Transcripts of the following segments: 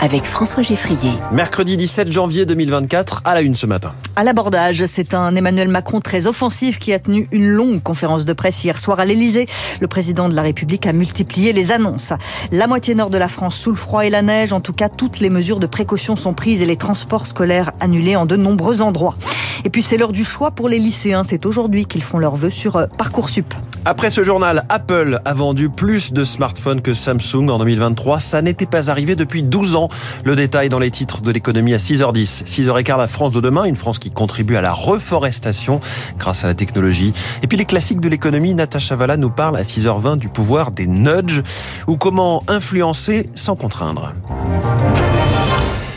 avec François Geffrier. Mercredi 17 janvier 2024, à la une ce matin. À l'abordage, c'est un Emmanuel Macron très offensif qui a tenu une longue conférence de presse hier soir à l'Elysée. Le président de la République a multiplié les annonces. La moitié nord de la France sous le froid et la neige. En tout cas, toutes les mesures de précaution sont prises et les transports scolaires annulés en de nombreux endroits. Et puis, c'est l'heure du choix pour les lycéens. C'est aujourd'hui qu'ils font leur vœu sur euh, Parcoursup. Après ce journal, Apple a vendu plus de smartphones que Samsung en 2023. Ça n'était pas arrivé depuis 12 ans. Le détail dans les titres de l'économie à 6h10. 6h15, la France de demain, une France qui contribue à la reforestation grâce à la technologie. Et puis les classiques de l'économie, Natacha Valla nous parle à 6h20 du pouvoir des nudges ou comment influencer sans contraindre.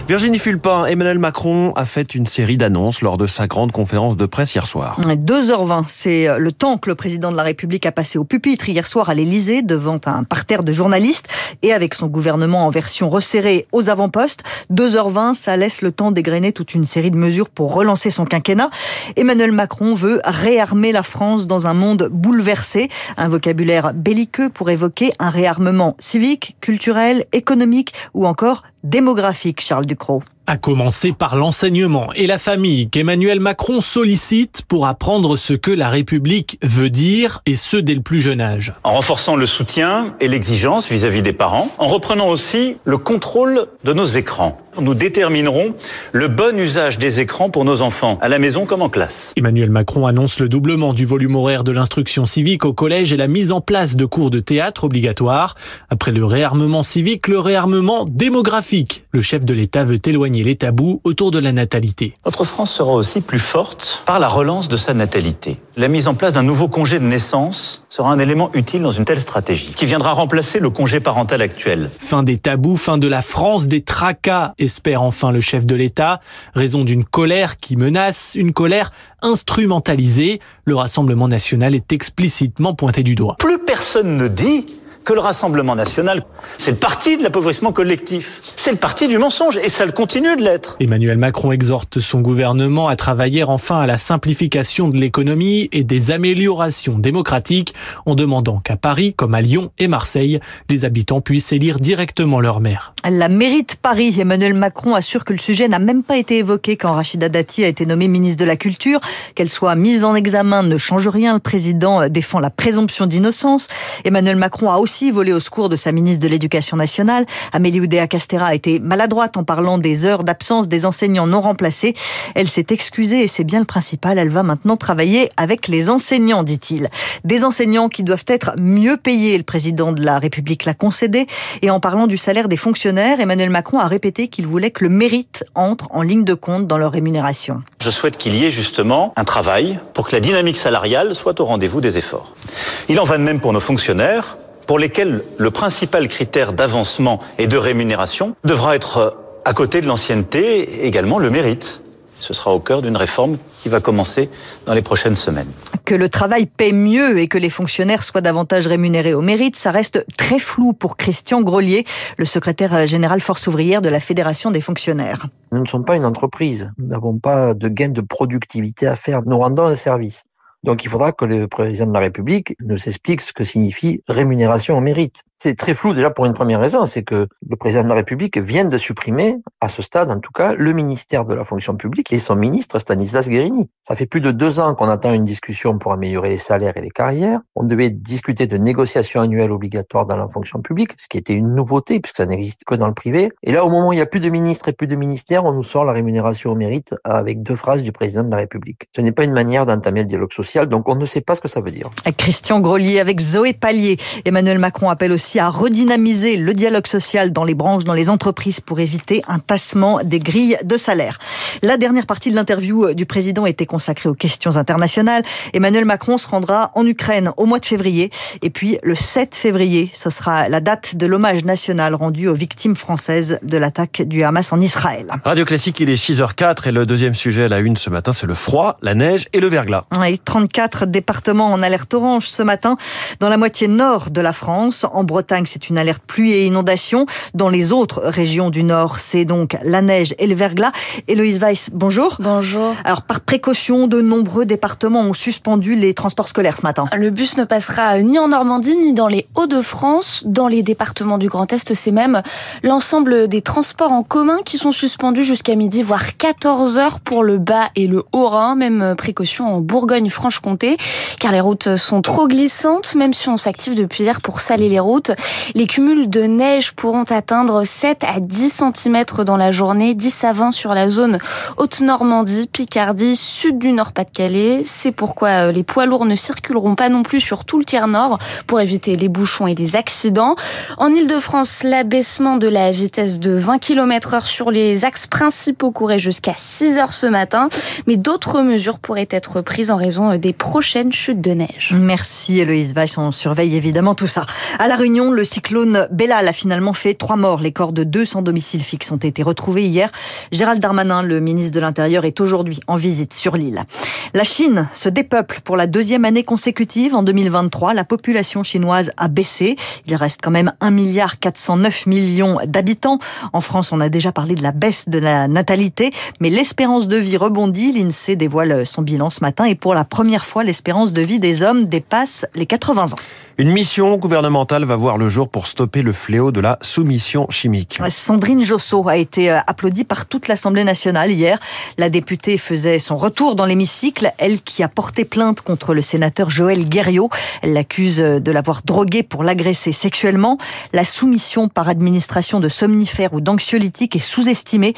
Virginie Fulpin, Emmanuel Macron a fait une série d'annonces lors de sa grande conférence de presse hier soir. 2h20, c'est le temps que le président de la République a passé au pupitre hier soir à l'Élysée devant un parterre de journalistes et avec son gouvernement en version resserrée aux avant-postes. 2h20, ça laisse le temps d'égrener toute une série de mesures pour relancer son quinquennat. Emmanuel Macron veut réarmer la France dans un monde bouleversé. Un vocabulaire belliqueux pour évoquer un réarmement civique, culturel, économique ou encore démographique, Charles Ducrot. À commencer par l'enseignement et la famille qu'Emmanuel Macron sollicite pour apprendre ce que la République veut dire, et ce dès le plus jeune âge. En renforçant le soutien et l'exigence vis-à-vis des parents, en reprenant aussi le contrôle de nos écrans. Nous déterminerons le bon usage des écrans pour nos enfants, à la maison comme en classe. Emmanuel Macron annonce le doublement du volume horaire de l'instruction civique au collège et la mise en place de cours de théâtre obligatoires. Après le réarmement civique, le réarmement démographique. Le chef de l'État veut éloigner les tabous autour de la natalité. Notre France sera aussi plus forte par la relance de sa natalité. La mise en place d'un nouveau congé de naissance sera un élément utile dans une telle stratégie, qui viendra remplacer le congé parental actuel. Fin des tabous, fin de la France des tracas, espère enfin le chef de l'État, raison d'une colère qui menace, une colère instrumentalisée. Le Rassemblement national est explicitement pointé du doigt. Plus personne ne dit que le Rassemblement national, c'est le parti de l'appauvrissement collectif. C'est le parti du mensonge et ça le continue de l'être. Emmanuel Macron exhorte son gouvernement à travailler enfin à la simplification de l'économie et des améliorations démocratiques en demandant qu'à Paris, comme à Lyon et Marseille, les habitants puissent élire directement leur maire. La mairie de Paris, Emmanuel Macron assure que le sujet n'a même pas été évoqué quand Rachida Dati a été nommée ministre de la Culture. Qu'elle soit mise en examen ne change rien. Le président défend la présomption d'innocence. Emmanuel Macron a aussi volé au secours de sa ministre de l'Éducation nationale. Amélie Oudéa-Castera a été maladroite en parlant des heures d'absence des enseignants non remplacés. Elle s'est excusée et c'est bien le principal. Elle va maintenant travailler avec les enseignants, dit-il. Des enseignants qui doivent être mieux payés. Le président de la République l'a concédé. Et en parlant du salaire des fonctionnaires, Emmanuel Macron a répété qu'il voulait que le mérite entre en ligne de compte dans leur rémunération. Je souhaite qu'il y ait justement un travail pour que la dynamique salariale soit au rendez-vous des efforts. Il en va de même pour nos fonctionnaires pour lesquels le principal critère d'avancement et de rémunération devra être à côté de l'ancienneté également le mérite. Ce sera au cœur d'une réforme qui va commencer dans les prochaines semaines. Que le travail paie mieux et que les fonctionnaires soient davantage rémunérés au mérite, ça reste très flou pour Christian Grolier, le secrétaire général force ouvrière de la Fédération des fonctionnaires. Nous ne sommes pas une entreprise. Nous n'avons pas de gain de productivité à faire. Nous rendons un service. Donc il faudra que le président de la République nous explique ce que signifie rémunération au mérite. C'est très flou déjà pour une première raison, c'est que le président de la République vient de supprimer, à ce stade en tout cas, le ministère de la fonction publique et son ministre Stanislas Guérini. Ça fait plus de deux ans qu'on attend une discussion pour améliorer les salaires et les carrières. On devait discuter de négociations annuelles obligatoires dans la fonction publique, ce qui était une nouveauté puisque ça n'existe que dans le privé. Et là, au moment où il n'y a plus de ministre et plus de ministère, on nous sort la rémunération au mérite avec deux phrases du président de la République. Ce n'est pas une manière d'entamer le dialogue social, donc on ne sait pas ce que ça veut dire. Christian Grelier avec Zoé Pallier. Emmanuel Macron appelle aussi à redynamiser le dialogue social dans les branches, dans les entreprises pour éviter un tassement des grilles de salaire. La dernière partie de l'interview du président était consacrée aux questions internationales. Emmanuel Macron se rendra en Ukraine au mois de février. Et puis le 7 février, ce sera la date de l'hommage national rendu aux victimes françaises de l'attaque du Hamas en Israël. Radio Classique, il est 6h04 et le deuxième sujet à la une ce matin, c'est le froid, la neige et le verglas. Et 34 départements en alerte orange ce matin dans la moitié nord de la France, en Bretagne Bretagne, c'est une alerte pluie et inondation. Dans les autres régions du Nord, c'est donc la neige et le verglas. Héloïse Weiss, bonjour. Bonjour. Alors, par précaution, de nombreux départements ont suspendu les transports scolaires ce matin. Le bus ne passera ni en Normandie ni dans les Hauts-de-France. Dans les départements du Grand Est, c'est même l'ensemble des transports en commun qui sont suspendus jusqu'à midi, voire 14 heures pour le bas et le Haut-Rhin. Même précaution en Bourgogne-Franche-Comté, car les routes sont trop glissantes, même si on s'active depuis hier pour saler les routes. Les cumuls de neige pourront atteindre 7 à 10 cm dans la journée, 10 à 20 sur la zone Haute-Normandie, Picardie, sud du Nord-Pas-de-Calais. C'est pourquoi euh, les poids lourds ne circuleront pas non plus sur tout le tiers nord pour éviter les bouchons et les accidents. En Ile-de-France, l'abaissement de la vitesse de 20 km heure sur les axes principaux courait jusqu'à 6 heures ce matin, mais d'autres mesures pourraient être prises en raison euh, des prochaines chutes de neige. Merci Héloïse Weiss, on surveille évidemment tout ça. À La Réunion, le cyclone Bellal a finalement fait trois morts. Les corps de deux sans domicile fixe ont été retrouvés hier. Gérald Darmanin, le ministre de l'Intérieur, est aujourd'hui en visite sur l'île. La Chine se dépeuple pour la deuxième année consécutive. En 2023, la population chinoise a baissé. Il reste quand même 1 milliard 409 millions d'habitants. En France, on a déjà parlé de la baisse de la natalité, mais l'espérance de vie rebondit. L'INSEE dévoile son bilan ce matin et pour la première fois, l'espérance de vie des hommes dépasse les 80 ans. Une mission gouvernementale va voir le jour pour stopper le fléau de la soumission chimique. Sandrine Josso a été euh, applaudie par toute l'Assemblée nationale hier. La députée faisait son retour dans l'hémicycle, elle qui a porté plainte contre le sénateur Joël Guerriot. Elle l'accuse de l'avoir drogué pour l'agresser sexuellement. La soumission par administration de somnifères ou d'anxiolytiques est sous-estimée,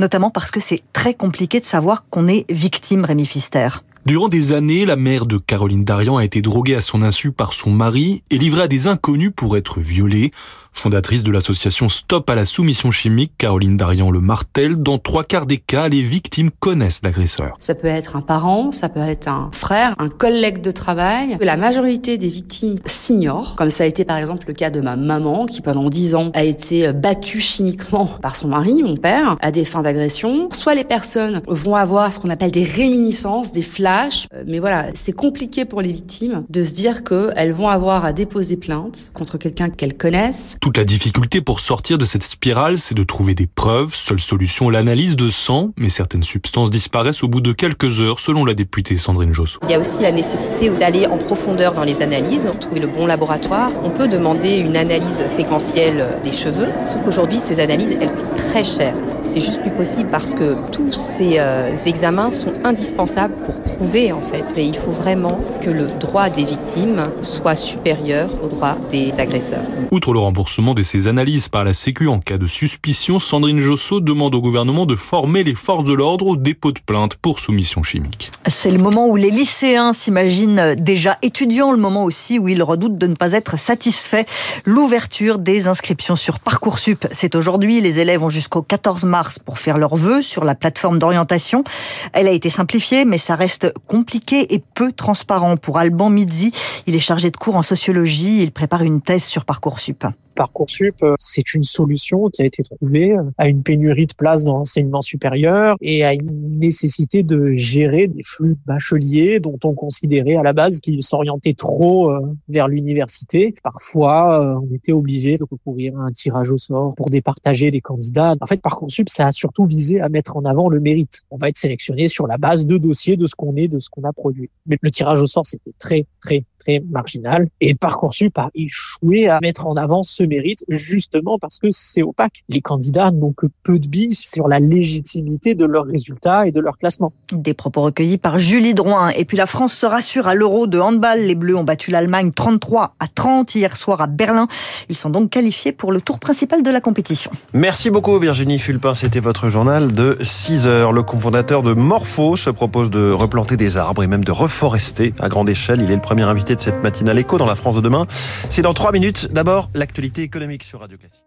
notamment parce que c'est très compliqué de savoir qu'on est victime, Rémi Fister. Durant des années, la mère de Caroline Darian a été droguée à son insu par son mari et livrée à des inconnus pour être violée. Fondatrice de l'association Stop à la soumission chimique, Caroline Darian le martèle, dans trois quarts des cas, les victimes connaissent l'agresseur. Ça peut être un parent, ça peut être un frère, un collègue de travail. La majorité des victimes s'ignorent, comme ça a été par exemple le cas de ma maman, qui pendant dix ans a été battue chimiquement par son mari, mon père, à des fins d'agression. Soit les personnes vont avoir ce qu'on appelle des réminiscences, des flashs, mais voilà, c'est compliqué pour les victimes de se dire qu'elles vont avoir à déposer plainte contre quelqu'un qu'elles connaissent. Toute la difficulté pour sortir de cette spirale, c'est de trouver des preuves. Seule solution, l'analyse de sang, mais certaines substances disparaissent au bout de quelques heures, selon la députée Sandrine Josso. Il y a aussi la nécessité d'aller en profondeur dans les analyses, trouver le bon laboratoire. On peut demander une analyse séquentielle des cheveux, sauf qu'aujourd'hui, ces analyses, elles coûtent très cher. C'est juste plus possible parce que tous ces euh, examens sont indispensables pour prouver, en fait. Et il faut vraiment que le droit des victimes soit supérieur au droit des agresseurs. Outre le remboursement de ces analyses par la Sécu en cas de suspicion, Sandrine Josso demande au gouvernement de former les forces de l'ordre au dépôt de plainte pour soumission chimique. C'est le moment où les lycéens s'imaginent déjà étudiants, le moment aussi où ils redoutent de ne pas être satisfaits. L'ouverture des inscriptions sur Parcoursup, c'est aujourd'hui. Les élèves ont jusqu'au 14 mars pour faire leurs vœux sur la plateforme d'orientation. Elle a été simplifiée, mais ça reste compliqué et peu transparent pour Alban Mizzi. Il est chargé de cours en sociologie. Il prépare une thèse sur Parcoursup. Parcoursup, c'est une solution qui a été trouvée à une pénurie de places dans l'enseignement supérieur et à une nécessité de gérer des flux bacheliers dont on considérait à la base qu'ils s'orientaient trop vers l'université. Parfois, on était obligé de recourir à un tirage au sort pour départager des candidats. En fait, Parcoursup, ça a surtout visé à mettre en avant le mérite. On va être sélectionné sur la base de dossiers de ce qu'on est, de ce qu'on a produit. Mais le tirage au sort, c'était très, très, très marginal. Et Parcoursup a échoué à mettre en avant ce mérite justement parce que c'est opaque. Les candidats n'ont que peu de billes sur la légitimité de leurs résultats et de leur classement. Des propos recueillis par Julie Drouin. Et puis la France se rassure à l'Euro de handball. Les Bleus ont battu l'Allemagne 33 à 30 hier soir à Berlin. Ils sont donc qualifiés pour le tour principal de la compétition. Merci beaucoup Virginie Fulpin. C'était votre journal de 6 heures. Le cofondateur de Morpho se propose de replanter des arbres et même de reforester à grande échelle. Il est le premier invité de cette matinale écho dans la France de demain. C'est dans 3 minutes. D'abord, l'actualité économique sur Radio Classique.